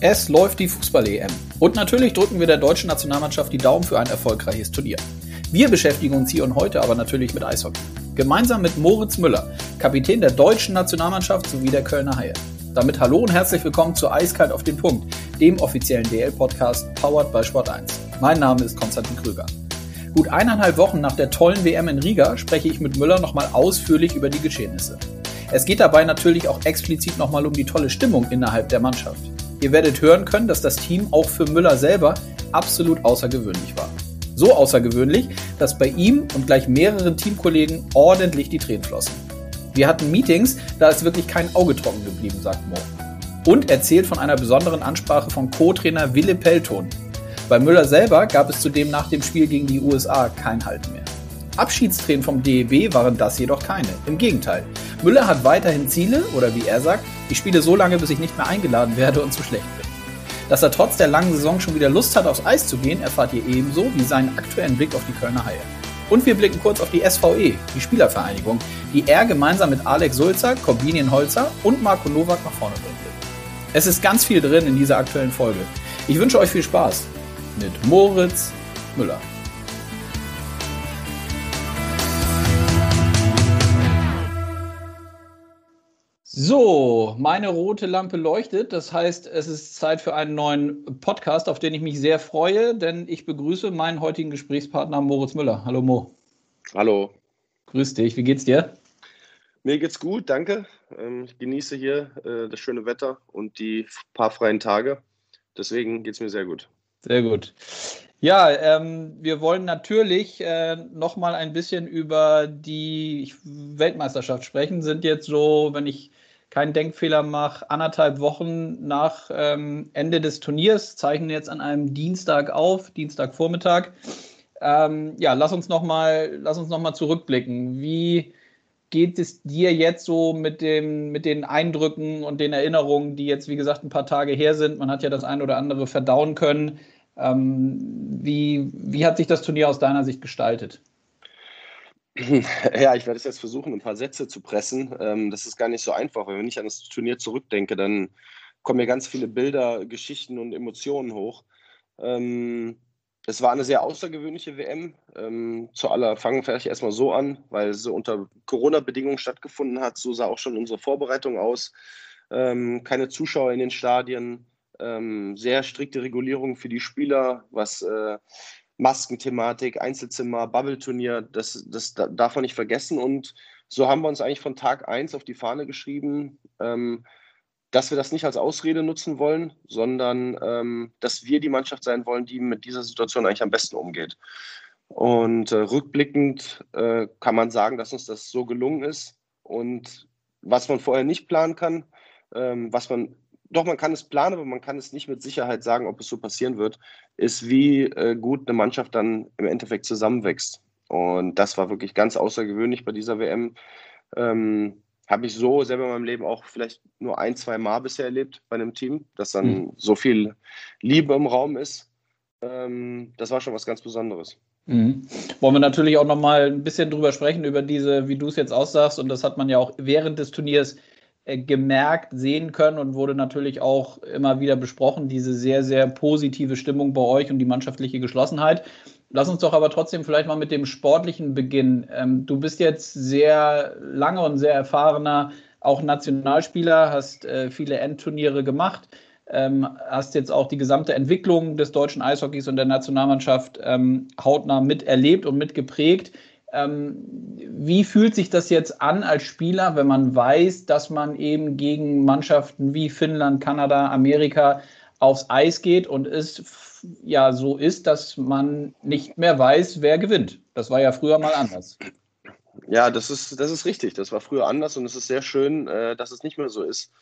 Es läuft die Fußball-EM. Und natürlich drücken wir der deutschen Nationalmannschaft die Daumen für ein erfolgreiches Turnier. Wir beschäftigen uns hier und heute aber natürlich mit Eishockey. Gemeinsam mit Moritz Müller, Kapitän der deutschen Nationalmannschaft sowie der Kölner Haie. Damit hallo und herzlich willkommen zu Eiskalt auf den Punkt, dem offiziellen DL-Podcast powered by Sport 1. Mein Name ist Konstantin Krüger. Gut eineinhalb Wochen nach der tollen WM in Riga spreche ich mit Müller nochmal ausführlich über die Geschehnisse. Es geht dabei natürlich auch explizit nochmal um die tolle Stimmung innerhalb der Mannschaft. Ihr werdet hören können, dass das Team auch für Müller selber absolut außergewöhnlich war. So außergewöhnlich, dass bei ihm und gleich mehreren Teamkollegen ordentlich die Tränen flossen. Wir hatten Meetings, da ist wirklich kein Auge trocken geblieben, sagt Mo. Und erzählt von einer besonderen Ansprache von Co-Trainer Wille Pelton. Bei Müller selber gab es zudem nach dem Spiel gegen die USA kein Halt mehr. Abschiedstränen vom DEB waren das jedoch keine. Im Gegenteil. Müller hat weiterhin Ziele, oder wie er sagt, ich spiele so lange, bis ich nicht mehr eingeladen werde und zu schlecht bin. Dass er trotz der langen Saison schon wieder Lust hat, aufs Eis zu gehen, erfahrt ihr ebenso wie seinen aktuellen Blick auf die Kölner Haie. Und wir blicken kurz auf die SVE, die Spielervereinigung, die er gemeinsam mit Alex Sulzer, Corbinian Holzer und Marco Nowak nach vorne bringen will. Es ist ganz viel drin in dieser aktuellen Folge. Ich wünsche euch viel Spaß mit Moritz Müller. So, meine rote Lampe leuchtet. Das heißt, es ist Zeit für einen neuen Podcast, auf den ich mich sehr freue, denn ich begrüße meinen heutigen Gesprächspartner Moritz Müller. Hallo Mo. Hallo. Grüß dich. Wie geht's dir? Mir geht's gut, danke. Ähm, ich genieße hier äh, das schöne Wetter und die paar freien Tage. Deswegen geht's mir sehr gut. Sehr gut. Ja, ähm, wir wollen natürlich äh, noch mal ein bisschen über die Weltmeisterschaft sprechen. Sind jetzt so, wenn ich keinen Denkfehler mache, anderthalb Wochen nach ähm, Ende des Turniers, zeichnen jetzt an einem Dienstag auf, Dienstagvormittag. Ähm, ja, lass uns nochmal noch, zurückblicken. Wie geht es dir jetzt so mit, dem, mit den Eindrücken und den Erinnerungen, die jetzt, wie gesagt, ein paar Tage her sind? Man hat ja das ein oder andere verdauen können. Ähm, wie, wie hat sich das Turnier aus deiner Sicht gestaltet? Ja, ich werde es jetzt versuchen, ein paar Sätze zu pressen. Ähm, das ist gar nicht so einfach, weil wenn ich an das Turnier zurückdenke, dann kommen mir ganz viele Bilder, Geschichten und Emotionen hoch. Ähm, es war eine sehr außergewöhnliche WM. Ähm, zu aller fangen vielleicht erstmal so an, weil sie unter Corona-Bedingungen stattgefunden hat. So sah auch schon unsere Vorbereitung aus. keine Zuschauer in den Stadien, sehr strikte Regulierungen für die Spieler, was äh, Maskenthematik, Einzelzimmer, Bubble-Turnier, das, das darf man nicht vergessen. Und so haben wir uns eigentlich von Tag 1 auf die Fahne geschrieben, ähm, dass wir das nicht als Ausrede nutzen wollen, sondern ähm, dass wir die Mannschaft sein wollen, die mit dieser Situation eigentlich am besten umgeht. Und äh, rückblickend äh, kann man sagen, dass uns das so gelungen ist. Und was man vorher nicht planen kann, ähm, was man doch, man kann es planen, aber man kann es nicht mit Sicherheit sagen, ob es so passieren wird, ist, wie äh, gut eine Mannschaft dann im Endeffekt zusammenwächst. Und das war wirklich ganz außergewöhnlich bei dieser WM. Ähm, Habe ich so selber in meinem Leben auch vielleicht nur ein, zwei Mal bisher erlebt bei einem Team, dass dann mhm. so viel Liebe im Raum ist. Ähm, das war schon was ganz Besonderes. Mhm. Wollen wir natürlich auch noch mal ein bisschen drüber sprechen, über diese, wie du es jetzt aussagst. Und das hat man ja auch während des Turniers gemerkt, sehen können und wurde natürlich auch immer wieder besprochen, diese sehr, sehr positive Stimmung bei euch und die mannschaftliche Geschlossenheit. Lass uns doch aber trotzdem vielleicht mal mit dem sportlichen beginnen. Ähm, du bist jetzt sehr lange und sehr erfahrener, auch Nationalspieler, hast äh, viele Endturniere gemacht, ähm, hast jetzt auch die gesamte Entwicklung des deutschen Eishockeys und der Nationalmannschaft ähm, hautnah miterlebt und mitgeprägt. Ähm, wie fühlt sich das jetzt an als Spieler, wenn man weiß, dass man eben gegen Mannschaften wie Finnland, Kanada, Amerika aufs Eis geht und es ja so ist, dass man nicht mehr weiß, wer gewinnt? Das war ja früher mal anders. Ja, das ist, das ist richtig. Das war früher anders und es ist sehr schön, äh, dass es nicht mehr so ist.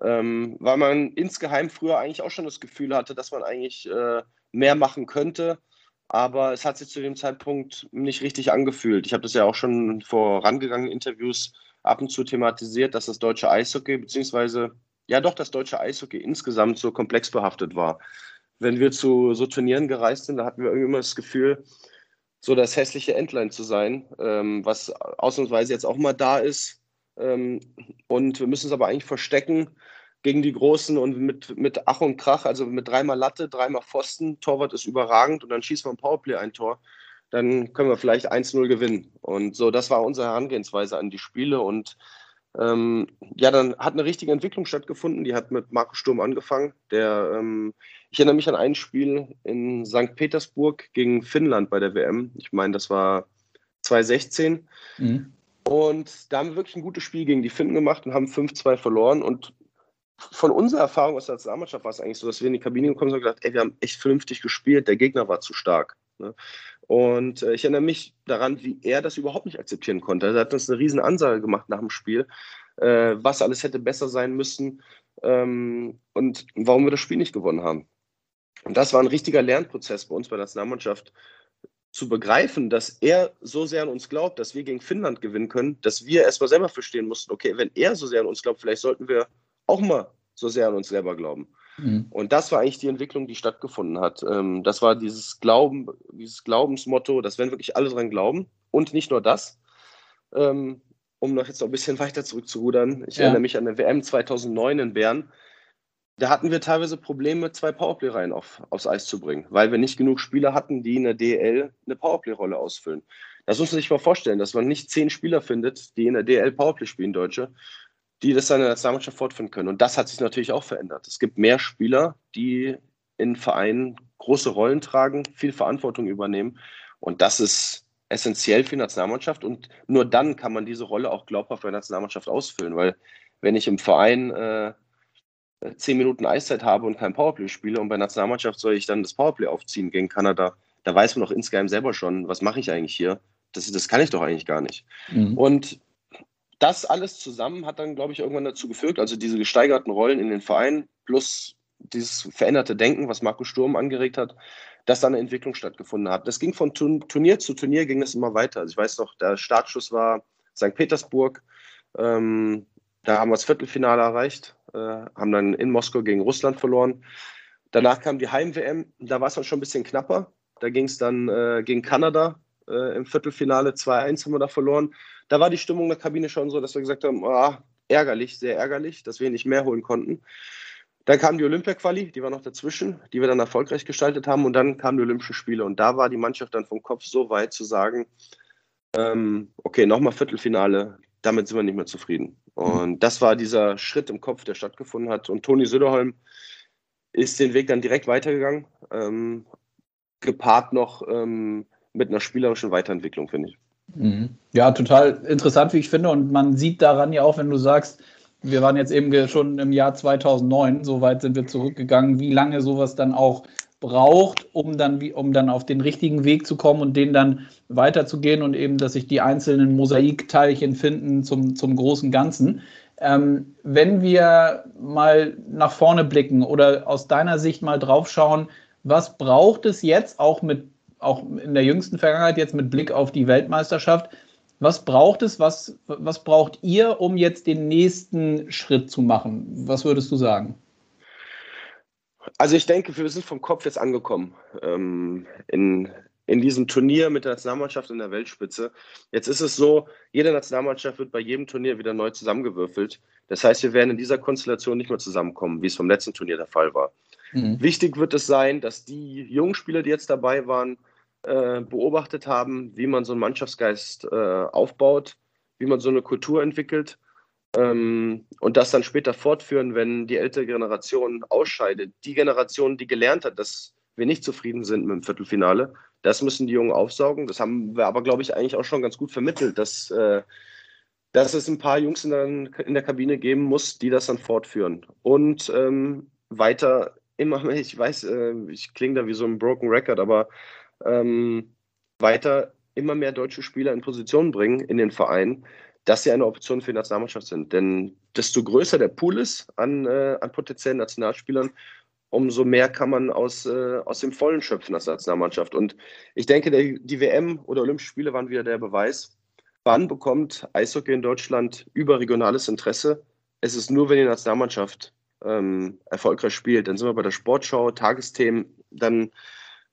Ähm, weil man insgeheim früher eigentlich auch schon das Gefühl hatte, dass man eigentlich äh, mehr machen könnte aber es hat sich zu dem Zeitpunkt nicht richtig angefühlt. Ich habe das ja auch schon vor vorangegangenen Interviews ab und zu thematisiert, dass das deutsche Eishockey, beziehungsweise ja doch das deutsche Eishockey insgesamt so komplex behaftet war. Wenn wir zu so Turnieren gereist sind, da hatten wir irgendwie immer das Gefühl, so das hässliche Endline zu sein, ähm, was ausnahmsweise jetzt auch mal da ist. Ähm, und wir müssen es aber eigentlich verstecken, gegen die Großen und mit, mit Ach und Krach, also mit dreimal Latte, dreimal Pfosten, Torwart ist überragend und dann schießt man Powerplay ein Tor, dann können wir vielleicht 1-0 gewinnen. Und so, das war unsere Herangehensweise an die Spiele und ähm, ja, dann hat eine richtige Entwicklung stattgefunden. Die hat mit Marco Sturm angefangen. Der, ähm, ich erinnere mich an ein Spiel in St. Petersburg gegen Finnland bei der WM. Ich meine, das war 2016. Mhm. Und da haben wir wirklich ein gutes Spiel gegen die Finnen gemacht und haben 5-2 verloren. Und von unserer Erfahrung aus der Nationalmannschaft war es eigentlich so, dass wir in die Kabine gekommen sind und gesagt, ey, wir haben echt vernünftig gespielt, der Gegner war zu stark. Ne? Und äh, ich erinnere mich daran, wie er das überhaupt nicht akzeptieren konnte. Er hat uns eine riesen Ansage gemacht nach dem Spiel, äh, was alles hätte besser sein müssen ähm, und warum wir das Spiel nicht gewonnen haben. Und das war ein richtiger Lernprozess bei uns bei der Nationalmannschaft, zu begreifen, dass er so sehr an uns glaubt, dass wir gegen Finnland gewinnen können, dass wir erstmal selber verstehen mussten, okay, wenn er so sehr an uns glaubt, vielleicht sollten wir auch mal so sehr an uns selber glauben. Mhm. Und das war eigentlich die Entwicklung, die stattgefunden hat. Ähm, das war dieses Glauben, dieses Glaubensmotto, dass wenn wirklich alle dran glauben und nicht nur das, ähm, um noch jetzt noch ein bisschen weiter zurückzurudern. Ich ja. erinnere mich an der WM 2009 in Bern. Da hatten wir teilweise Probleme, zwei Powerplay-Reihen auf, aufs Eis zu bringen, weil wir nicht genug Spieler hatten, die in der DL eine Powerplay-Rolle ausfüllen. Das muss man sich mal vorstellen, dass man nicht zehn Spieler findet, die in der DL Powerplay spielen, Deutsche, die das dann in der Nationalmannschaft fortführen können. Und das hat sich natürlich auch verändert. Es gibt mehr Spieler, die in Vereinen große Rollen tragen, viel Verantwortung übernehmen. Und das ist essentiell für die Nationalmannschaft. Und nur dann kann man diese Rolle auch glaubhaft für die Nationalmannschaft ausfüllen. Weil wenn ich im Verein äh, zehn Minuten Eiszeit habe und kein Powerplay spiele und bei der Nationalmannschaft soll ich dann das Powerplay aufziehen gegen Kanada, da weiß man doch insgeheim selber schon, was mache ich eigentlich hier? Das, das kann ich doch eigentlich gar nicht. Mhm. Und das alles zusammen hat dann, glaube ich, irgendwann dazu geführt, also diese gesteigerten Rollen in den Vereinen plus dieses veränderte Denken, was Markus Sturm angeregt hat, dass da eine Entwicklung stattgefunden hat. Das ging von Turnier zu Turnier, ging das immer weiter. Also ich weiß noch, der Startschuss war St. Petersburg. Ähm, da haben wir das Viertelfinale erreicht, äh, haben dann in Moskau gegen Russland verloren. Danach kam die Heim-WM, da war es dann schon ein bisschen knapper. Da ging es dann äh, gegen Kanada äh, im Viertelfinale, 2-1 haben wir da verloren da war die Stimmung in der Kabine schon so, dass wir gesagt haben, oh, ärgerlich, sehr ärgerlich, dass wir nicht mehr holen konnten. Dann kam die Olympia-Quali, die war noch dazwischen, die wir dann erfolgreich gestaltet haben. Und dann kamen die Olympischen Spiele. Und da war die Mannschaft dann vom Kopf so weit zu sagen, ähm, okay, nochmal Viertelfinale, damit sind wir nicht mehr zufrieden. Und das war dieser Schritt im Kopf, der stattgefunden hat. Und Toni Söderholm ist den Weg dann direkt weitergegangen, ähm, gepaart noch ähm, mit einer spielerischen Weiterentwicklung, finde ich. Mhm. Ja, total interessant, wie ich finde. Und man sieht daran ja auch, wenn du sagst, wir waren jetzt eben schon im Jahr 2009, so weit sind wir zurückgegangen, wie lange sowas dann auch braucht, um dann, um dann auf den richtigen Weg zu kommen und den dann weiterzugehen und eben, dass sich die einzelnen Mosaikteilchen finden zum, zum großen Ganzen. Ähm, wenn wir mal nach vorne blicken oder aus deiner Sicht mal draufschauen, was braucht es jetzt auch mit auch in der jüngsten Vergangenheit jetzt mit Blick auf die Weltmeisterschaft. Was braucht es, was, was braucht ihr, um jetzt den nächsten Schritt zu machen? Was würdest du sagen? Also ich denke, wir sind vom Kopf jetzt angekommen ähm, in, in diesem Turnier mit der Nationalmannschaft in der Weltspitze. Jetzt ist es so, jede Nationalmannschaft wird bei jedem Turnier wieder neu zusammengewürfelt. Das heißt, wir werden in dieser Konstellation nicht mehr zusammenkommen, wie es vom letzten Turnier der Fall war. Mhm. Wichtig wird es sein, dass die jungen Spieler, die jetzt dabei waren, äh, beobachtet haben, wie man so einen Mannschaftsgeist äh, aufbaut, wie man so eine Kultur entwickelt ähm, und das dann später fortführen, wenn die ältere Generation ausscheidet. Die Generation, die gelernt hat, dass wir nicht zufrieden sind mit dem Viertelfinale, das müssen die Jungen aufsaugen. Das haben wir aber, glaube ich, eigentlich auch schon ganz gut vermittelt, dass, äh, dass es ein paar Jungs in der, in der, Kabine geben muss, die das dann fortführen. Und ähm, weiter immer, ich weiß, äh, ich klinge da wie so ein Broken Record, aber ähm, weiter immer mehr deutsche Spieler in Position bringen in den Verein, dass sie eine Option für die Nationalmannschaft sind. Denn desto größer der Pool ist an, äh, an potenziellen Nationalspielern, umso mehr kann man aus, äh, aus dem Vollen schöpfen als Nationalmannschaft. Und ich denke, der, die WM oder Olympische Spiele waren wieder der Beweis. Wann bekommt Eishockey in Deutschland überregionales Interesse? Es ist nur, wenn die Nationalmannschaft ähm, erfolgreich spielt. Dann sind wir bei der Sportschau, Tagesthemen, dann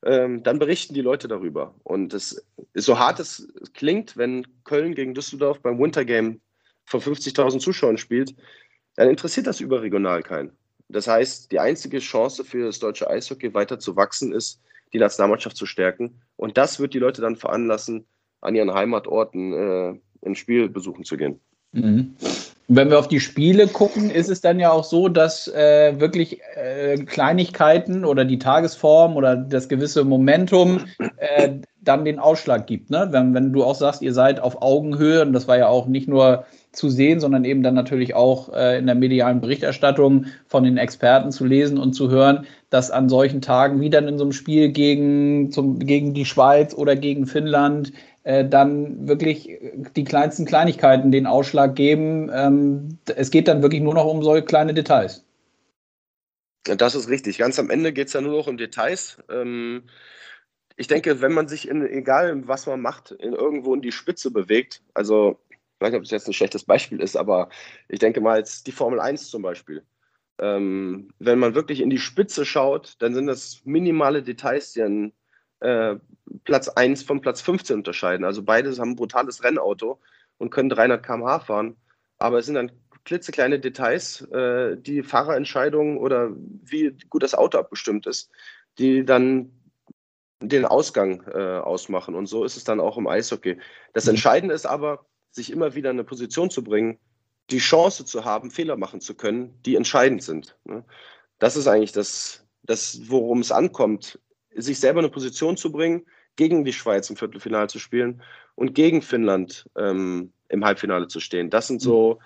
ähm, dann berichten die Leute darüber. Und es ist so hart es klingt, wenn Köln gegen Düsseldorf beim Wintergame vor 50.000 Zuschauern spielt, dann interessiert das überregional keinen. Das heißt, die einzige Chance für das deutsche Eishockey weiter zu wachsen ist, die Nationalmannschaft zu stärken. Und das wird die Leute dann veranlassen, an ihren Heimatorten äh, ein Spiel besuchen zu gehen. Mhm. Wenn wir auf die Spiele gucken, ist es dann ja auch so, dass äh, wirklich äh, Kleinigkeiten oder die Tagesform oder das gewisse Momentum äh, dann den Ausschlag gibt. Ne? Wenn, wenn du auch sagst, ihr seid auf Augenhöhe, und das war ja auch nicht nur zu sehen, sondern eben dann natürlich auch äh, in der medialen Berichterstattung von den Experten zu lesen und zu hören, dass an solchen Tagen wie dann in so einem Spiel gegen, zum, gegen die Schweiz oder gegen Finnland dann wirklich die kleinsten Kleinigkeiten den Ausschlag geben. Ähm, es geht dann wirklich nur noch um solche kleine Details. Das ist richtig. Ganz am Ende geht es ja nur noch um Details. Ähm, ich denke, wenn man sich in, egal was man macht, in irgendwo in die Spitze bewegt, also ich weiß nicht, ob das jetzt ein schlechtes Beispiel ist, aber ich denke mal jetzt die Formel 1 zum Beispiel. Ähm, wenn man wirklich in die Spitze schaut, dann sind das minimale Details, die einen äh, Platz 1 von Platz 15 unterscheiden. Also beide haben ein brutales Rennauto und können 300 km/h fahren. Aber es sind dann klitzekleine Details, äh, die Fahrerentscheidungen oder wie gut das Auto abgestimmt ist, die dann den Ausgang äh, ausmachen. Und so ist es dann auch im Eishockey. Das. Entscheidende ist aber, sich immer wieder in eine Position zu bringen, die Chance zu haben, Fehler machen zu können, die entscheidend sind. Ne? Das ist eigentlich das, das worum es ankommt, sich selber in eine Position zu bringen, gegen die Schweiz im Viertelfinale zu spielen und gegen Finnland ähm, im Halbfinale zu stehen. Das sind so,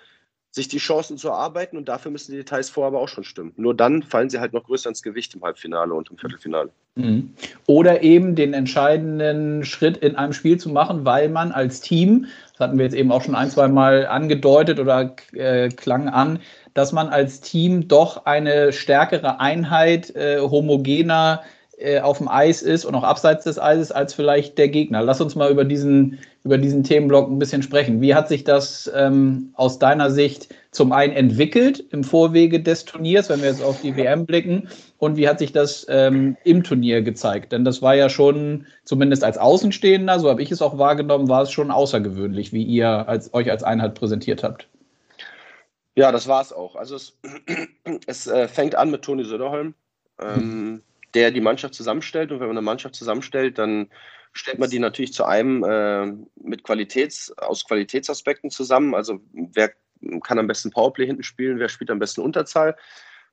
sich die Chancen zu erarbeiten und dafür müssen die Details vorher aber auch schon stimmen. Nur dann fallen sie halt noch größer ins Gewicht im Halbfinale und im Viertelfinale. Mhm. Oder eben den entscheidenden Schritt in einem Spiel zu machen, weil man als Team, das hatten wir jetzt eben auch schon ein, zwei Mal angedeutet oder äh, klang an, dass man als Team doch eine stärkere Einheit, äh, homogener äh, auf dem Eis ist und auch abseits des Eises als vielleicht der Gegner. Lass uns mal über diesen, über diesen Themenblock ein bisschen sprechen. Wie hat sich das ähm, aus deiner Sicht zum einen entwickelt im Vorwege des Turniers, wenn wir jetzt auf die WM blicken, und wie hat sich das ähm, im Turnier gezeigt? Denn das war ja schon, zumindest als Außenstehender, so habe ich es auch wahrgenommen, war es schon außergewöhnlich, wie ihr als, euch als Einheit präsentiert habt. Ja, das war es auch. Also es, es äh, fängt an mit Toni Söderholm. Ähm, der die Mannschaft zusammenstellt. Und wenn man eine Mannschaft zusammenstellt, dann stellt man die natürlich zu einem äh, mit Qualitäts, aus Qualitätsaspekten zusammen. Also wer kann am besten Powerplay hinten spielen, wer spielt am besten Unterzahl.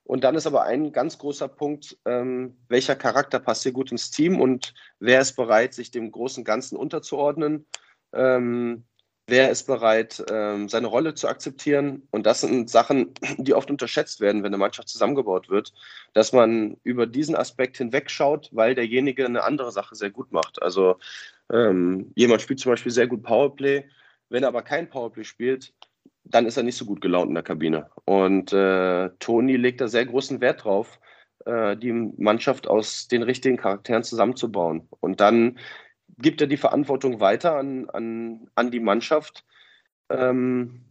Und dann ist aber ein ganz großer Punkt, ähm, welcher Charakter passt hier gut ins Team und wer ist bereit, sich dem großen Ganzen unterzuordnen. Ähm, wer ist bereit, ähm, seine Rolle zu akzeptieren. Und das sind Sachen, die oft unterschätzt werden, wenn eine Mannschaft zusammengebaut wird, dass man über diesen Aspekt hinwegschaut, weil derjenige eine andere Sache sehr gut macht. Also ähm, jemand spielt zum Beispiel sehr gut Powerplay, wenn er aber kein Powerplay spielt, dann ist er nicht so gut gelaunt in der Kabine. Und äh, Toni legt da sehr großen Wert drauf, äh, die Mannschaft aus den richtigen Charakteren zusammenzubauen. Und dann gibt er die Verantwortung weiter an, an, an die Mannschaft. Ähm,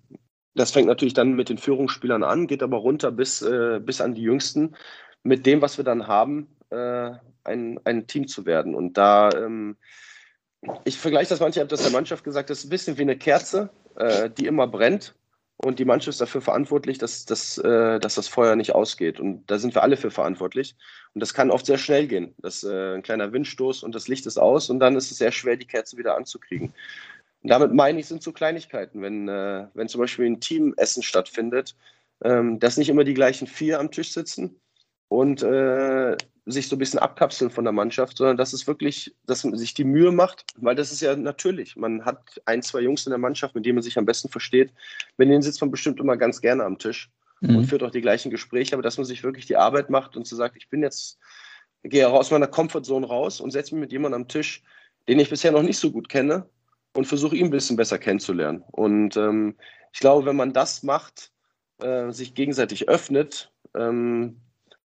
das fängt natürlich dann mit den Führungsspielern an, geht aber runter bis, äh, bis an die Jüngsten, mit dem, was wir dann haben, äh, ein, ein Team zu werden. Und da, ähm, ich vergleiche das manchmal, ich habe das der Mannschaft gesagt, das ist ein bisschen wie eine Kerze, äh, die immer brennt. Und die Mannschaft ist dafür verantwortlich, dass, dass, äh, dass das Feuer nicht ausgeht. Und da sind wir alle für verantwortlich. Und das kann oft sehr schnell gehen. Das äh, ein kleiner Windstoß und das Licht ist aus und dann ist es sehr schwer, die Kerze wieder anzukriegen. Und damit meine ich, sind so Kleinigkeiten. Wenn, äh, wenn zum Beispiel ein Teamessen stattfindet, ähm, dass nicht immer die gleichen vier am Tisch sitzen und äh, sich so ein bisschen abkapseln von der Mannschaft, sondern dass es wirklich, dass man sich die Mühe macht, weil das ist ja natürlich. Man hat ein, zwei Jungs in der Mannschaft, mit denen man sich am besten versteht. Mit denen sitzt man bestimmt immer ganz gerne am Tisch mhm. und führt auch die gleichen Gespräche, aber dass man sich wirklich die Arbeit macht und zu so sagt, ich bin jetzt, gehe aus meiner Comfortzone raus und setze mich mit jemandem am Tisch, den ich bisher noch nicht so gut kenne und versuche ihn ein bisschen besser kennenzulernen. Und ähm, ich glaube, wenn man das macht, äh, sich gegenseitig öffnet, ähm,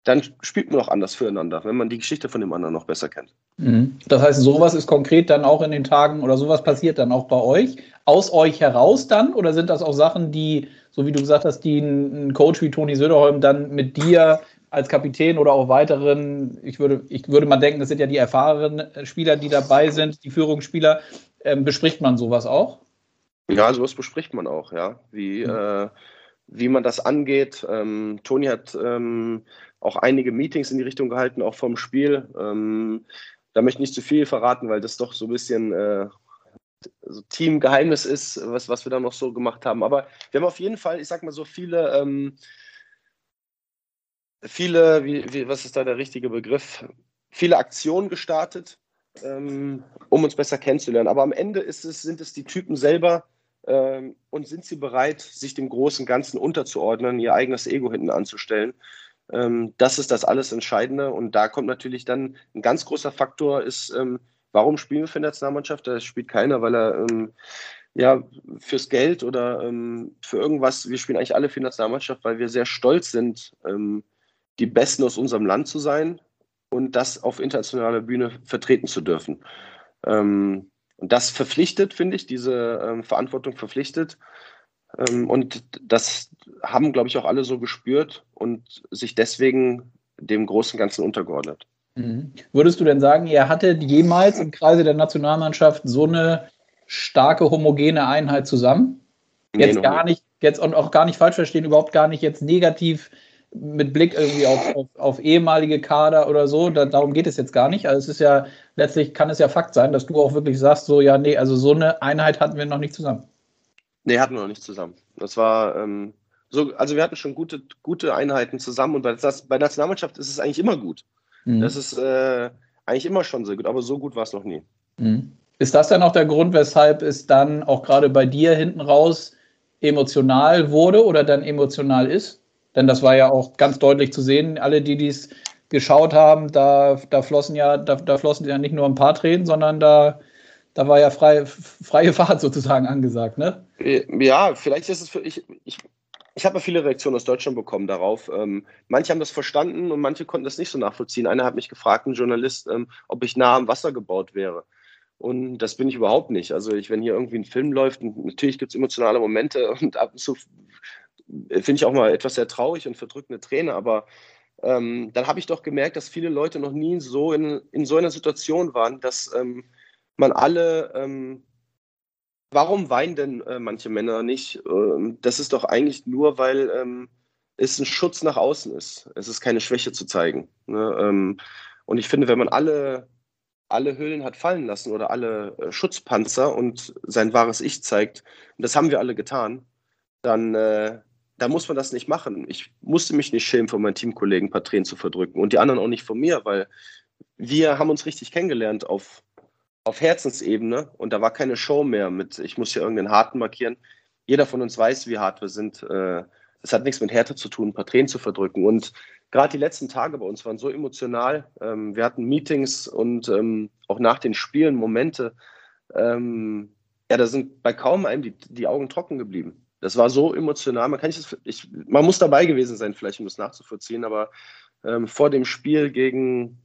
dann spielt man auch anders füreinander, wenn man die Geschichte von dem anderen noch besser kennt. Mhm. Das heißt, sowas ist konkret dann auch in den Tagen oder sowas passiert dann auch bei euch, aus euch heraus dann? Oder sind das auch Sachen, die, so wie du gesagt hast, die ein Coach wie Toni Söderholm dann mit dir als Kapitän oder auch weiteren, ich würde, ich würde mal denken, das sind ja die erfahrenen Spieler, die dabei sind, die Führungsspieler, ähm, bespricht man sowas auch? Ja, sowas bespricht man auch, ja. Wie, mhm. äh, wie man das angeht. Ähm, Toni hat ähm, auch einige Meetings in die Richtung gehalten, auch vom Spiel. Ähm, da möchte ich nicht zu viel verraten, weil das doch so ein bisschen äh, so Teamgeheimnis ist, was, was wir da noch so gemacht haben. Aber wir haben auf jeden Fall, ich sag mal so viele, ähm, viele, wie, wie, was ist da der richtige Begriff? Viele Aktionen gestartet, ähm, um uns besser kennenzulernen. Aber am Ende es, sind es die Typen selber ähm, und sind sie bereit, sich dem großen Ganzen unterzuordnen, ihr eigenes Ego hinten anzustellen. Ähm, das ist das alles Entscheidende. Und da kommt natürlich dann ein ganz großer Faktor, ist, ähm, warum spielen wir für die Nationalmannschaft? Da spielt keiner, weil er ähm, ja, fürs Geld oder ähm, für irgendwas, wir spielen eigentlich alle für die Nationalmannschaft, weil wir sehr stolz sind, ähm, die Besten aus unserem Land zu sein und das auf internationaler Bühne vertreten zu dürfen. Ähm, und das verpflichtet, finde ich, diese Verantwortung verpflichtet. Ähm, und das haben, glaube ich, auch alle so gespürt und sich deswegen dem großen Ganzen untergeordnet. Mhm. Würdest du denn sagen, ihr hattet jemals im Kreise der Nationalmannschaft so eine starke homogene Einheit zusammen? Jetzt nee, gar nicht, jetzt und auch gar nicht falsch verstehen, überhaupt gar nicht jetzt negativ mit Blick irgendwie auf, auf, auf ehemalige Kader oder so. Da, darum geht es jetzt gar nicht. Also es ist ja, letztlich kann es ja Fakt sein, dass du auch wirklich sagst, so, ja, nee, also so eine Einheit hatten wir noch nicht zusammen. Nee, hatten wir noch nicht zusammen. Das war, ähm, so, also wir hatten schon gute, gute Einheiten zusammen und bei, das, bei der Nationalmannschaft ist es eigentlich immer gut. Mhm. Das ist äh, eigentlich immer schon sehr gut, aber so gut war es noch nie. Mhm. Ist das dann auch der Grund, weshalb es dann auch gerade bei dir hinten raus emotional wurde oder dann emotional ist? Denn das war ja auch ganz deutlich zu sehen. Alle, die dies geschaut haben, da, da flossen ja, da, da flossen ja nicht nur ein paar Tränen, sondern da, da war ja frei, freie Fahrt sozusagen angesagt, ne? Ja, vielleicht ist es für ich, ich ich habe viele Reaktionen aus Deutschland bekommen darauf. Ähm, manche haben das verstanden und manche konnten das nicht so nachvollziehen. Einer hat mich gefragt, ein Journalist, ähm, ob ich nah am Wasser gebaut wäre. Und das bin ich überhaupt nicht. Also ich, wenn hier irgendwie ein Film läuft, natürlich gibt es emotionale Momente und ab und zu finde ich auch mal etwas sehr traurig und verdrückende Träne, aber ähm, dann habe ich doch gemerkt, dass viele Leute noch nie so in, in so einer Situation waren, dass ähm, man alle ähm, Warum weinen denn äh, manche Männer nicht? Ähm, das ist doch eigentlich nur, weil ähm, es ein Schutz nach außen ist. Es ist keine Schwäche zu zeigen. Ne? Ähm, und ich finde, wenn man alle, alle Hüllen hat fallen lassen oder alle äh, Schutzpanzer und sein wahres Ich zeigt, und das haben wir alle getan, dann, äh, dann muss man das nicht machen. Ich musste mich nicht schämen, von meinen Teamkollegen ein paar Tränen zu verdrücken und die anderen auch nicht von mir, weil wir haben uns richtig kennengelernt auf auf Herzensebene und da war keine Show mehr mit, ich muss hier irgendeinen Harten markieren. Jeder von uns weiß, wie hart wir sind. Äh, das hat nichts mit Härte zu tun, ein paar Tränen zu verdrücken. Und gerade die letzten Tage bei uns waren so emotional. Ähm, wir hatten Meetings und ähm, auch nach den Spielen Momente. Ähm, ja, da sind bei kaum einem die, die Augen trocken geblieben. Das war so emotional. Man, kann nicht ich, man muss dabei gewesen sein, vielleicht um das nachzuvollziehen, aber vor dem Spiel gegen,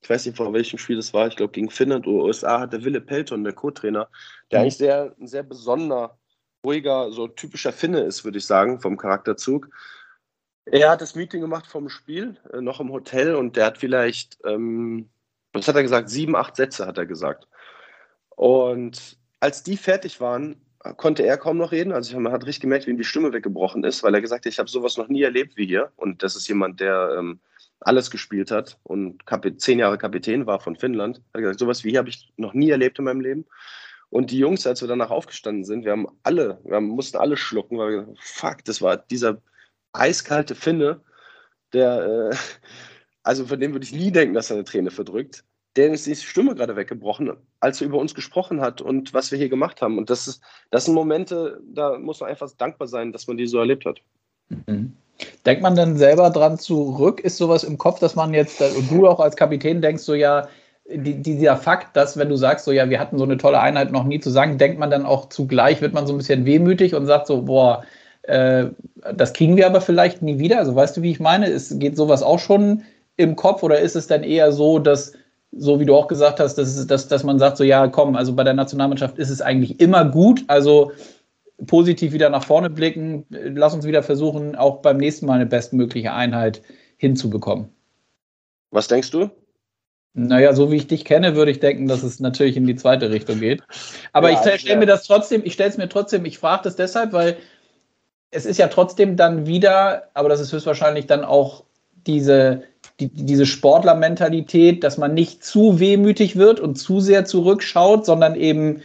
ich weiß nicht, vor welchem Spiel das war, ich glaube gegen Finnland oder USA, hat der Wille Pelton, der Co-Trainer, der mhm. eigentlich sehr, ein sehr besonderer, ruhiger, so typischer Finne ist, würde ich sagen, vom Charakterzug. Er hat das Meeting gemacht vom Spiel, äh, noch im Hotel, und der hat vielleicht, ähm, was hat er gesagt, sieben, acht Sätze hat er gesagt. Und als die fertig waren, konnte er kaum noch reden. Also man hat richtig gemerkt, wie ihm die Stimme weggebrochen ist, weil er gesagt hat, ich habe sowas noch nie erlebt wie hier. Und das ist jemand, der ähm, alles gespielt hat und zehn Jahre Kapitän war von Finnland. Hat gesagt, sowas wie hier habe ich noch nie erlebt in meinem Leben. Und die Jungs, als wir danach aufgestanden sind, wir haben alle, wir mussten alle schlucken, weil wir gesagt, fuck, das war dieser eiskalte Finne, der, äh, also von dem würde ich nie denken, dass er eine Träne verdrückt. Der ist die Stimme gerade weggebrochen, als er über uns gesprochen hat und was wir hier gemacht haben. Und das, ist, das sind Momente, da muss man einfach dankbar sein, dass man die so erlebt hat. Mhm. Denkt man dann selber dran zurück? Ist sowas im Kopf, dass man jetzt, du auch als Kapitän denkst, so ja, die, dieser Fakt, dass wenn du sagst, so ja, wir hatten so eine tolle Einheit noch nie zu sagen, denkt man dann auch zugleich, wird man so ein bisschen wehmütig und sagt so, boah, äh, das kriegen wir aber vielleicht nie wieder. Also weißt du, wie ich meine? Es geht sowas auch schon im Kopf oder ist es dann eher so, dass, so wie du auch gesagt hast, dass, dass, dass man sagt, so ja, komm, also bei der Nationalmannschaft ist es eigentlich immer gut. Also positiv wieder nach vorne blicken. Lass uns wieder versuchen, auch beim nächsten Mal eine bestmögliche Einheit hinzubekommen. Was denkst du? Naja, so wie ich dich kenne, würde ich denken, dass es natürlich in die zweite Richtung geht. Aber ja, ich stelle mir das trotzdem, ich stelle es mir trotzdem, ich frage das deshalb, weil es ist ja trotzdem dann wieder, aber das ist höchstwahrscheinlich dann auch diese, die, diese Sportlermentalität, dass man nicht zu wehmütig wird und zu sehr zurückschaut, sondern eben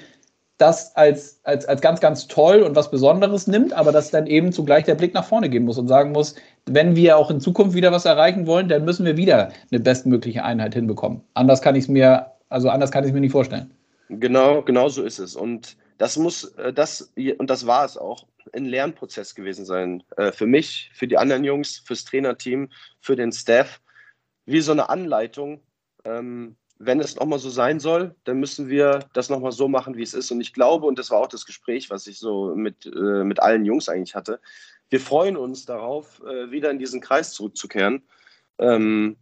das als, als, als ganz, ganz toll und was Besonderes nimmt, aber dass dann eben zugleich der Blick nach vorne gehen muss und sagen muss, wenn wir auch in Zukunft wieder was erreichen wollen, dann müssen wir wieder eine bestmögliche Einheit hinbekommen. Anders kann ich es mir, also anders kann ich es mir nicht vorstellen. Genau, genau so ist es. Und das muss, äh, das, und das war es auch, ein Lernprozess gewesen sein. Äh, für mich, für die anderen Jungs, fürs Trainerteam, für den Staff, wie so eine Anleitung. Wenn es nochmal so sein soll, dann müssen wir das nochmal so machen, wie es ist. Und ich glaube, und das war auch das Gespräch, was ich so mit, äh, mit allen Jungs eigentlich hatte, wir freuen uns darauf, äh, wieder in diesen Kreis zurückzukehren, ähm,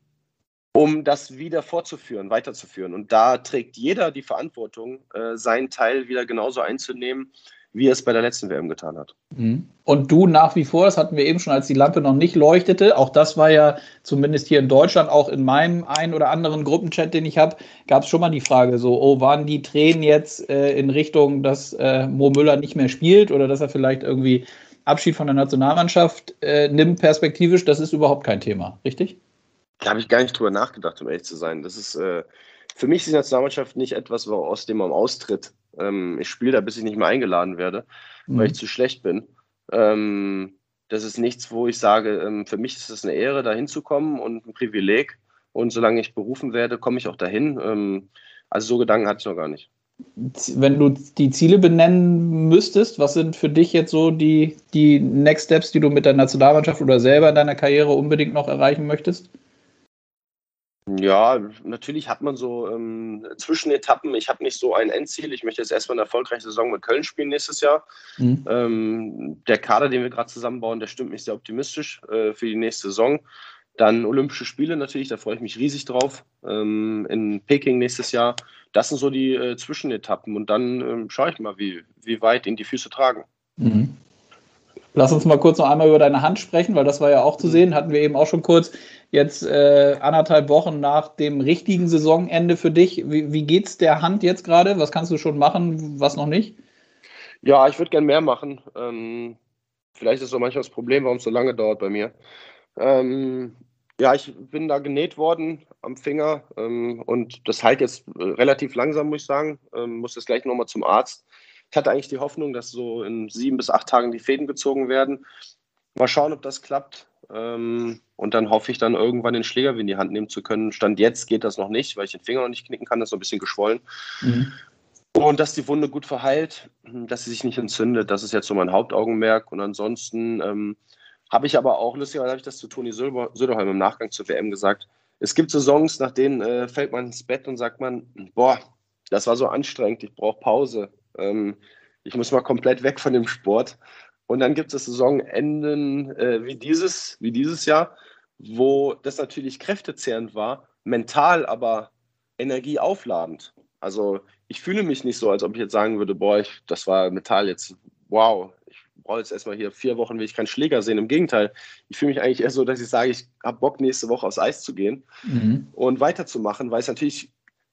um das wieder fortzuführen, weiterzuführen. Und da trägt jeder die Verantwortung, äh, seinen Teil wieder genauso einzunehmen, wie er es bei der letzten WM getan hat. Mhm. Und du nach wie vor, das hatten wir eben schon, als die Lampe noch nicht leuchtete, auch das war ja zumindest hier in Deutschland, auch in meinem einen oder anderen Gruppenchat, den ich habe, gab es schon mal die Frage so, oh, waren die Tränen jetzt äh, in Richtung, dass äh, Mo Müller nicht mehr spielt oder dass er vielleicht irgendwie Abschied von der Nationalmannschaft äh, nimmt perspektivisch, das ist überhaupt kein Thema, richtig? Da habe ich gar nicht drüber nachgedacht, um ehrlich zu sein. Das ist, äh, für mich ist die Nationalmannschaft nicht etwas, aus dem man austritt. Ähm, ich spiele da, bis ich nicht mehr eingeladen werde, mhm. weil ich zu schlecht bin. Ähm, das ist nichts, wo ich sage, ähm, für mich ist es eine Ehre, da hinzukommen und ein Privileg. Und solange ich berufen werde, komme ich auch dahin. Ähm, also so Gedanken hatte ich noch gar nicht. Wenn du die Ziele benennen müsstest, was sind für dich jetzt so die, die Next Steps, die du mit der Nationalmannschaft oder selber in deiner Karriere unbedingt noch erreichen möchtest? Ja, natürlich hat man so ähm, Zwischenetappen. Ich habe nicht so ein Endziel. Ich möchte jetzt erstmal eine erfolgreiche Saison mit Köln spielen nächstes Jahr. Mhm. Ähm, der Kader, den wir gerade zusammenbauen, der stimmt mich sehr optimistisch äh, für die nächste Saison. Dann Olympische Spiele natürlich, da freue ich mich riesig drauf. Ähm, in Peking nächstes Jahr. Das sind so die äh, Zwischenetappen. Und dann ähm, schaue ich mal, wie, wie weit ihn die Füße tragen. Mhm. Lass uns mal kurz noch einmal über deine Hand sprechen, weil das war ja auch zu mhm. sehen, hatten wir eben auch schon kurz. Jetzt äh, anderthalb Wochen nach dem richtigen Saisonende für dich. Wie, wie geht's der Hand jetzt gerade? Was kannst du schon machen, was noch nicht? Ja, ich würde gern mehr machen. Ähm, vielleicht ist so manchmal das Problem, warum es so lange dauert bei mir. Ähm, ja, ich bin da genäht worden am Finger ähm, und das heilt jetzt äh, relativ langsam, muss ich sagen. Ähm, muss jetzt gleich nochmal zum Arzt. Ich hatte eigentlich die Hoffnung, dass so in sieben bis acht Tagen die Fäden gezogen werden. Mal schauen, ob das klappt. Ähm, und dann hoffe ich dann irgendwann den Schläger in die Hand nehmen zu können. Stand jetzt geht das noch nicht, weil ich den Finger noch nicht knicken kann. Das ist noch ein bisschen geschwollen. Mhm. Und dass die Wunde gut verheilt, dass sie sich nicht entzündet. Das ist jetzt so mein Hauptaugenmerk. Und ansonsten ähm, habe ich aber auch, lustigerweise habe ich das zu Toni Söderholm im Nachgang zur WM gesagt. Es gibt Saisons, nach denen äh, fällt man ins Bett und sagt man, boah, das war so anstrengend, ich brauche Pause. Ähm, ich muss mal komplett weg von dem Sport. Und dann gibt es Saisonenden äh, wie, dieses, wie dieses Jahr, wo das natürlich kräftezehrend war, mental aber energieaufladend. Also ich fühle mich nicht so, als ob ich jetzt sagen würde, boah, ich, das war mental jetzt, wow, ich brauche jetzt erstmal hier vier Wochen, will ich keinen Schläger sehen. Im Gegenteil, ich fühle mich eigentlich eher so, dass ich sage, ich habe Bock, nächste Woche aufs Eis zu gehen mhm. und weiterzumachen, weil es natürlich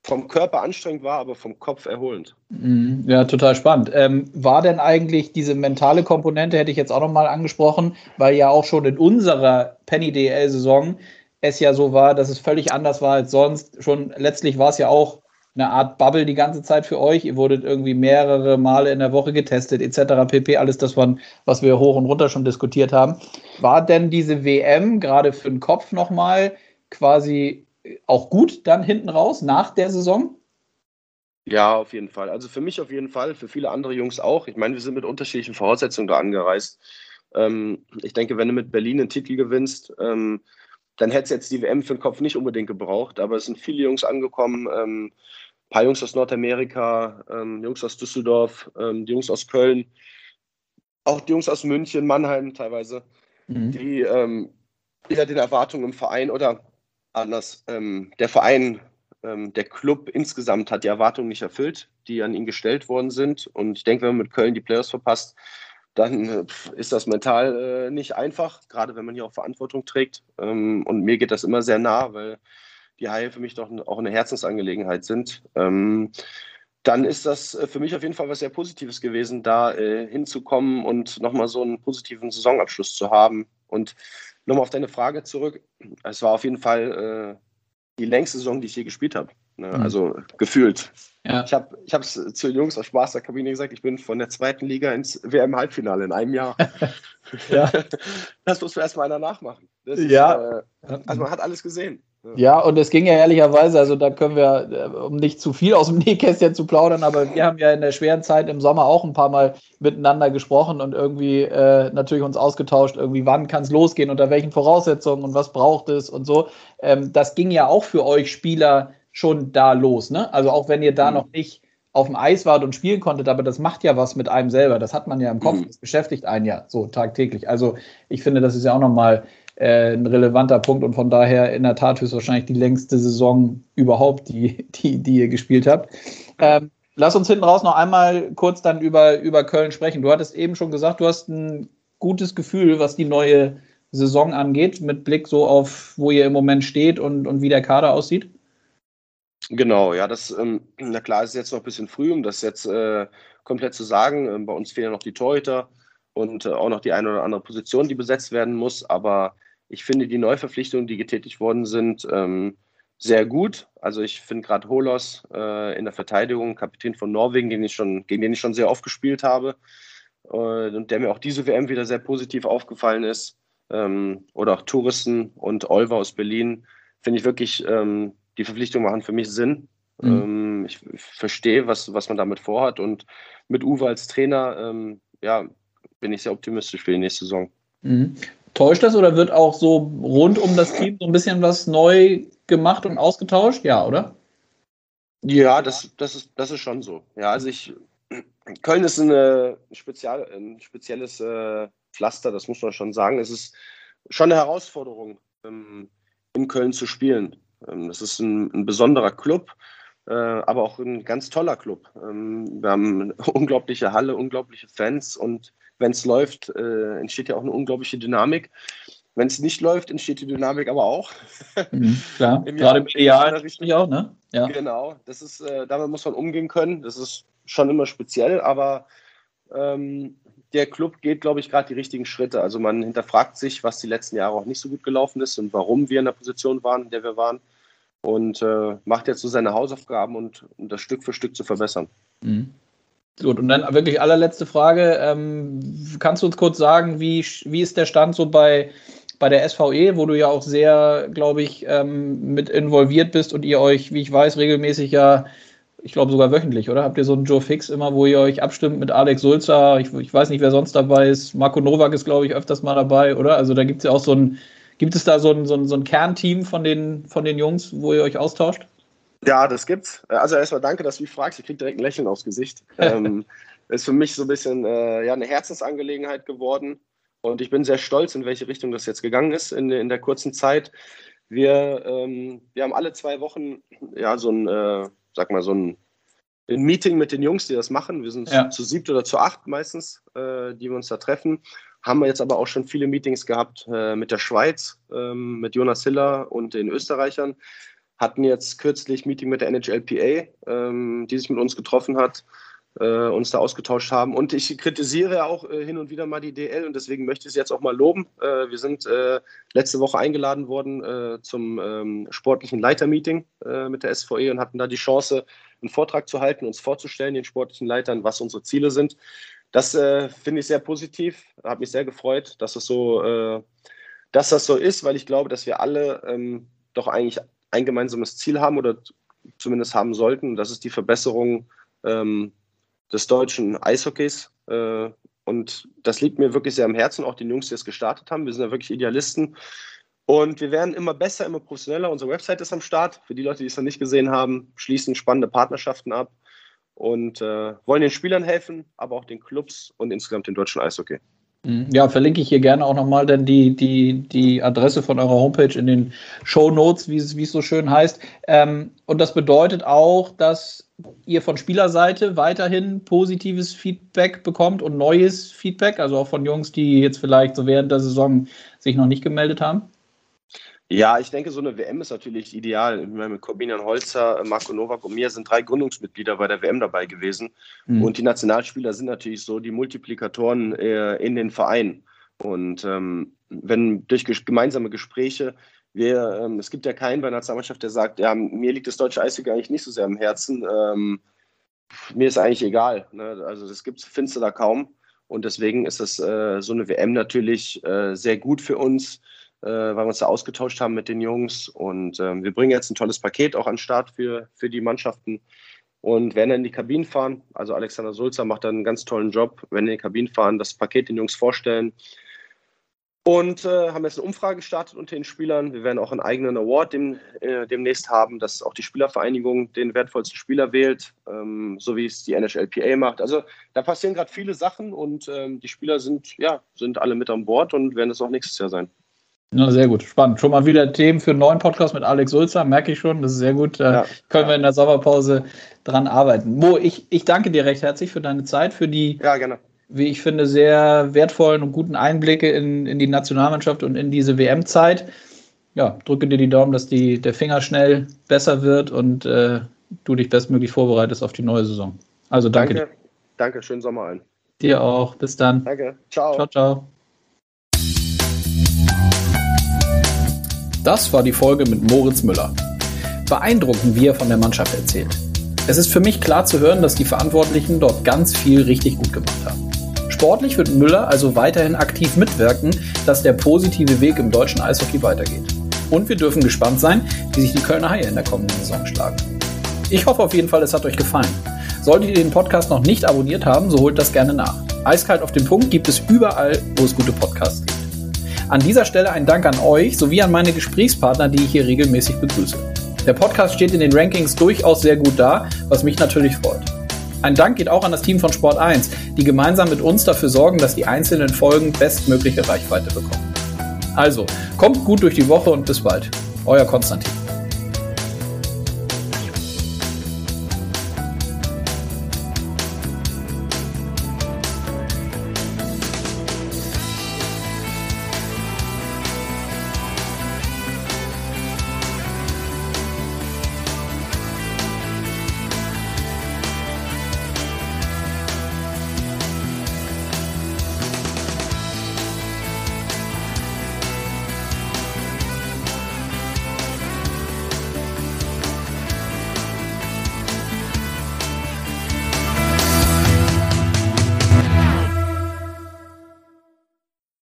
vom Körper anstrengend war, aber vom Kopf erholend. Mhm. Ja, total spannend. Ähm, war denn eigentlich diese mentale Komponente, hätte ich jetzt auch nochmal angesprochen, weil ja auch schon in unserer Penny DL-Saison es ja so war, dass es völlig anders war als sonst. Schon letztlich war es ja auch eine Art Bubble die ganze Zeit für euch. Ihr wurdet irgendwie mehrere Male in der Woche getestet, etc. pp. Alles das, was wir hoch und runter schon diskutiert haben. War denn diese WM gerade für den Kopf nochmal quasi auch gut dann hinten raus nach der Saison? Ja, auf jeden Fall. Also für mich auf jeden Fall, für viele andere Jungs auch. Ich meine, wir sind mit unterschiedlichen Voraussetzungen da angereist. Ähm, ich denke, wenn du mit Berlin einen Titel gewinnst, ähm, dann hätte es jetzt die WM für den Kopf nicht unbedingt gebraucht. Aber es sind viele Jungs angekommen. Ähm, ein paar Jungs aus Nordamerika, ähm, Jungs aus Düsseldorf, ähm, die Jungs aus Köln, auch die Jungs aus München, Mannheim teilweise, mhm. die ähm, wieder den Erwartungen im Verein oder anders. Ähm, der Verein, ähm, der Club insgesamt hat die Erwartungen nicht erfüllt, die an ihn gestellt worden sind. Und ich denke, wenn man mit Köln die Playoffs verpasst, dann äh, ist das mental äh, nicht einfach, gerade wenn man hier auch Verantwortung trägt. Ähm, und mir geht das immer sehr nah, weil die Haie für mich doch auch eine Herzensangelegenheit sind. Ähm, dann ist das äh, für mich auf jeden Fall was sehr Positives gewesen, da äh, hinzukommen und nochmal so einen positiven Saisonabschluss zu haben. Und nochmal auf deine Frage zurück. Es war auf jeden Fall äh, die längste Saison, die ich je gespielt habe. Ne? Mhm. Also gefühlt. Ja. Ich habe es zu den Jungs aus Spaß der Kabine gesagt, ich bin von der zweiten Liga ins WM-Halbfinale in einem Jahr. ja. Das muss erstmal einer nachmachen. Das ja. Ist, äh, also man hat alles gesehen. Ja, und es ging ja ehrlicherweise, also da können wir, äh, um nicht zu viel aus dem Nähkästchen zu plaudern, aber wir haben ja in der schweren Zeit im Sommer auch ein paar Mal miteinander gesprochen und irgendwie äh, natürlich uns ausgetauscht, irgendwie wann kann es losgehen, unter welchen Voraussetzungen und was braucht es und so. Ähm, das ging ja auch für euch Spieler schon da los, ne? Also auch wenn ihr da mhm. noch nicht auf dem Eis wart und spielen konntet, aber das macht ja was mit einem selber. Das hat man ja im Kopf, mhm. das beschäftigt einen ja so tagtäglich. Also ich finde, das ist ja auch nochmal äh, ein relevanter Punkt und von daher in der Tat höchstwahrscheinlich die längste Saison überhaupt, die, die, die ihr gespielt habt. Ähm, lass uns hinten raus noch einmal kurz dann über, über Köln sprechen. Du hattest eben schon gesagt, du hast ein gutes Gefühl, was die neue Saison angeht, mit Blick so auf, wo ihr im Moment steht und, und wie der Kader aussieht. Genau, ja, das, ähm, na klar, ist jetzt noch ein bisschen früh, um das jetzt äh, komplett zu sagen. Ähm, bei uns fehlen noch die Torhüter und äh, auch noch die eine oder andere Position, die besetzt werden muss. Aber ich finde die Neuverpflichtungen, die getätigt worden sind, ähm, sehr gut. Also ich finde gerade Holos äh, in der Verteidigung, Kapitän von Norwegen, den ich schon, gegen den ich schon sehr oft gespielt habe äh, und der mir auch diese WM wieder sehr positiv aufgefallen ist. Ähm, oder auch Touristen und Olver aus Berlin, finde ich wirklich, ähm, die Verpflichtungen machen für mich Sinn. Mhm. Ähm, ich, ich verstehe, was, was man damit vorhat und mit Uwe als Trainer, ähm, ja, bin ich sehr optimistisch für die nächste Saison. Mhm. Täuscht das oder wird auch so rund um das Team so ein bisschen was neu gemacht und ausgetauscht? Ja, oder? Ja, das, das, ist, das ist schon so. Ja, also ich, Köln ist eine Spezial, ein spezielles äh, Pflaster, das muss man schon sagen. Es ist schon eine Herausforderung, ähm, in Köln zu spielen. Ähm, das ist ein, ein besonderer Club, äh, aber auch ein ganz toller Club. Ähm, wir haben eine unglaubliche Halle, unglaubliche Fans und wenn es läuft, äh, entsteht ja auch eine unglaubliche Dynamik. Wenn es nicht läuft, entsteht die Dynamik aber auch. Mhm, klar, gerade medial richtig auch, ne? Ja. Genau, das ist, äh, damit muss man umgehen können. Das ist schon immer speziell, aber ähm, der Club geht, glaube ich, gerade die richtigen Schritte. Also man hinterfragt sich, was die letzten Jahre auch nicht so gut gelaufen ist und warum wir in der Position waren, in der wir waren. Und äh, macht jetzt so seine Hausaufgaben und um das Stück für Stück zu verbessern. Mhm. Gut, und dann wirklich allerletzte Frage. Ähm, kannst du uns kurz sagen, wie, wie ist der Stand so bei, bei der SVE, wo du ja auch sehr, glaube ich, ähm, mit involviert bist und ihr euch, wie ich weiß, regelmäßig ja, ich glaube sogar wöchentlich, oder? Habt ihr so einen Joe Fix immer, wo ihr euch abstimmt mit Alex Sulzer? Ich, ich weiß nicht, wer sonst dabei ist. Marco Nowak ist, glaube ich, öfters mal dabei, oder? Also da gibt es ja auch so ein, gibt es da so ein, so ein, so ein Kernteam von den, von den Jungs, wo ihr euch austauscht? Ja, das gibt's. Also erstmal danke, dass du mich fragst. Ich kriege direkt ein Lächeln aufs Gesicht. ähm, ist für mich so ein bisschen äh, ja, eine Herzensangelegenheit geworden. Und ich bin sehr stolz, in welche Richtung das jetzt gegangen ist in, in der kurzen Zeit. Wir, ähm, wir haben alle zwei Wochen ja so ein, äh, sag mal, so ein, ein, Meeting mit den Jungs, die das machen. Wir sind ja. zu siebt oder zu acht meistens, äh, die wir uns da treffen. Haben wir jetzt aber auch schon viele Meetings gehabt äh, mit der Schweiz, ähm, mit Jonas Hiller und den Österreichern hatten jetzt kürzlich Meeting mit der NHLPA, ähm, die sich mit uns getroffen hat, äh, uns da ausgetauscht haben. Und ich kritisiere auch äh, hin und wieder mal die DL und deswegen möchte ich es jetzt auch mal loben. Äh, wir sind äh, letzte Woche eingeladen worden äh, zum ähm, sportlichen Leitermeeting äh, mit der SVE und hatten da die Chance, einen Vortrag zu halten, uns vorzustellen, den sportlichen Leitern, was unsere Ziele sind. Das finde ich sehr positiv, hat mich sehr gefreut, dass es so, dass das so ist, weil ich glaube, dass wir alle ähm, doch eigentlich ein gemeinsames Ziel haben oder zumindest haben sollten. Das ist die Verbesserung ähm, des deutschen Eishockeys. Äh, und das liegt mir wirklich sehr am Herzen, auch den Jungs, die es gestartet haben. Wir sind ja wirklich Idealisten. Und wir werden immer besser, immer professioneller. Unsere Website ist am Start. Für die Leute, die es noch nicht gesehen haben, schließen spannende Partnerschaften ab und äh, wollen den Spielern helfen, aber auch den Clubs und insgesamt den deutschen Eishockey. Mhm. Ja, verlinke ich hier gerne auch nochmal denn die, die, die Adresse von eurer Homepage in den Show Notes, wie es, wie es so schön heißt. Ähm, und das bedeutet auch, dass ihr von Spielerseite weiterhin positives Feedback bekommt und neues Feedback, also auch von Jungs, die jetzt vielleicht so während der Saison sich noch nicht gemeldet haben? Ja, ich denke, so eine WM ist natürlich ideal. Ich meine, mit Corbinian Holzer, Marco Nowak und mir sind drei Gründungsmitglieder bei der WM dabei gewesen. Mhm. Und die Nationalspieler sind natürlich so die Multiplikatoren äh, in den Vereinen. Und ähm, wenn durch gemeinsame Gespräche wir, ähm, es gibt ja keinen bei der Nationalmannschaft, der sagt, ja, mir liegt das deutsche Eishockey eigentlich nicht so sehr am Herzen. Ähm, mir ist eigentlich egal. Ne? Also das gibt's, findest du da kaum. Und deswegen ist das äh, so eine WM natürlich äh, sehr gut für uns, äh, weil wir uns da ausgetauscht haben mit den Jungs. Und ähm, wir bringen jetzt ein tolles Paket auch an den Start für, für die Mannschaften und werden dann in die Kabinen fahren. Also Alexander Sulzer macht dann einen ganz tollen Job, wenn in die Kabinen fahren, das Paket den Jungs vorstellen. Und äh, haben jetzt eine Umfrage gestartet unter den Spielern. Wir werden auch einen eigenen Award dem, äh, demnächst haben, dass auch die Spielervereinigung den wertvollsten Spieler wählt, ähm, so wie es die NHLPA macht. Also da passieren gerade viele Sachen und ähm, die Spieler sind, ja, sind alle mit an Bord und werden es auch nächstes Jahr sein. Ja, sehr gut, spannend. Schon mal wieder Themen für einen neuen Podcast mit Alex Sulzer, merke ich schon. Das ist sehr gut. Äh, ja, können ja. wir in der Sommerpause dran arbeiten. Mo, ich, ich danke dir recht herzlich für deine Zeit, für die ja, gerne wie ich finde, sehr wertvollen und guten Einblicke in, in die Nationalmannschaft und in diese WM-Zeit. Ja, drücke dir die Daumen, dass die, der Finger schnell besser wird und äh, du dich bestmöglich vorbereitest auf die neue Saison. Also danke. Danke, danke schönen Sommer allen. Dir auch. Bis dann. Danke. Ciao. Ciao, ciao. Das war die Folge mit Moritz Müller. Beeindruckend, wie er von der Mannschaft erzählt. Es ist für mich klar zu hören, dass die Verantwortlichen dort ganz viel richtig gut gemacht haben. Sportlich wird Müller also weiterhin aktiv mitwirken, dass der positive Weg im deutschen Eishockey weitergeht. Und wir dürfen gespannt sein, wie sich die Kölner Haie in der kommenden Saison schlagen. Ich hoffe auf jeden Fall, es hat euch gefallen. Solltet ihr den Podcast noch nicht abonniert haben, so holt das gerne nach. Eiskalt auf den Punkt gibt es überall, wo es gute Podcasts gibt. An dieser Stelle ein Dank an euch sowie an meine Gesprächspartner, die ich hier regelmäßig begrüße. Der Podcast steht in den Rankings durchaus sehr gut da, was mich natürlich freut. Ein Dank geht auch an das Team von Sport 1, die gemeinsam mit uns dafür sorgen, dass die einzelnen Folgen bestmögliche Reichweite bekommen. Also, kommt gut durch die Woche und bis bald. Euer Konstantin.